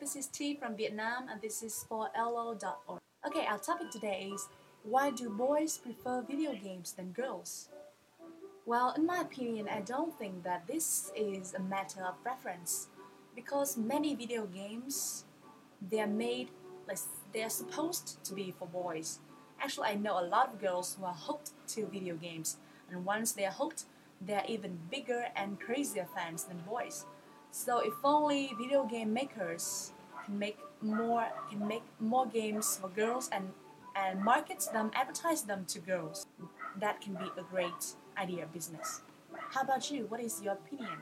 this is Tea from Vietnam and this is for elllo.org. Okay, our topic today is why do boys prefer video games than girls? Well, in my opinion, I don't think that this is a matter of preference because many video games they are made like they are supposed to be for boys. Actually, I know a lot of girls who are hooked to video games, and once they are hooked, they are even bigger and crazier fans than boys. So if only video game makers can make more can make more games for girls and and market them, advertise them to girls, that can be a great idea business. How about you? What is your opinion?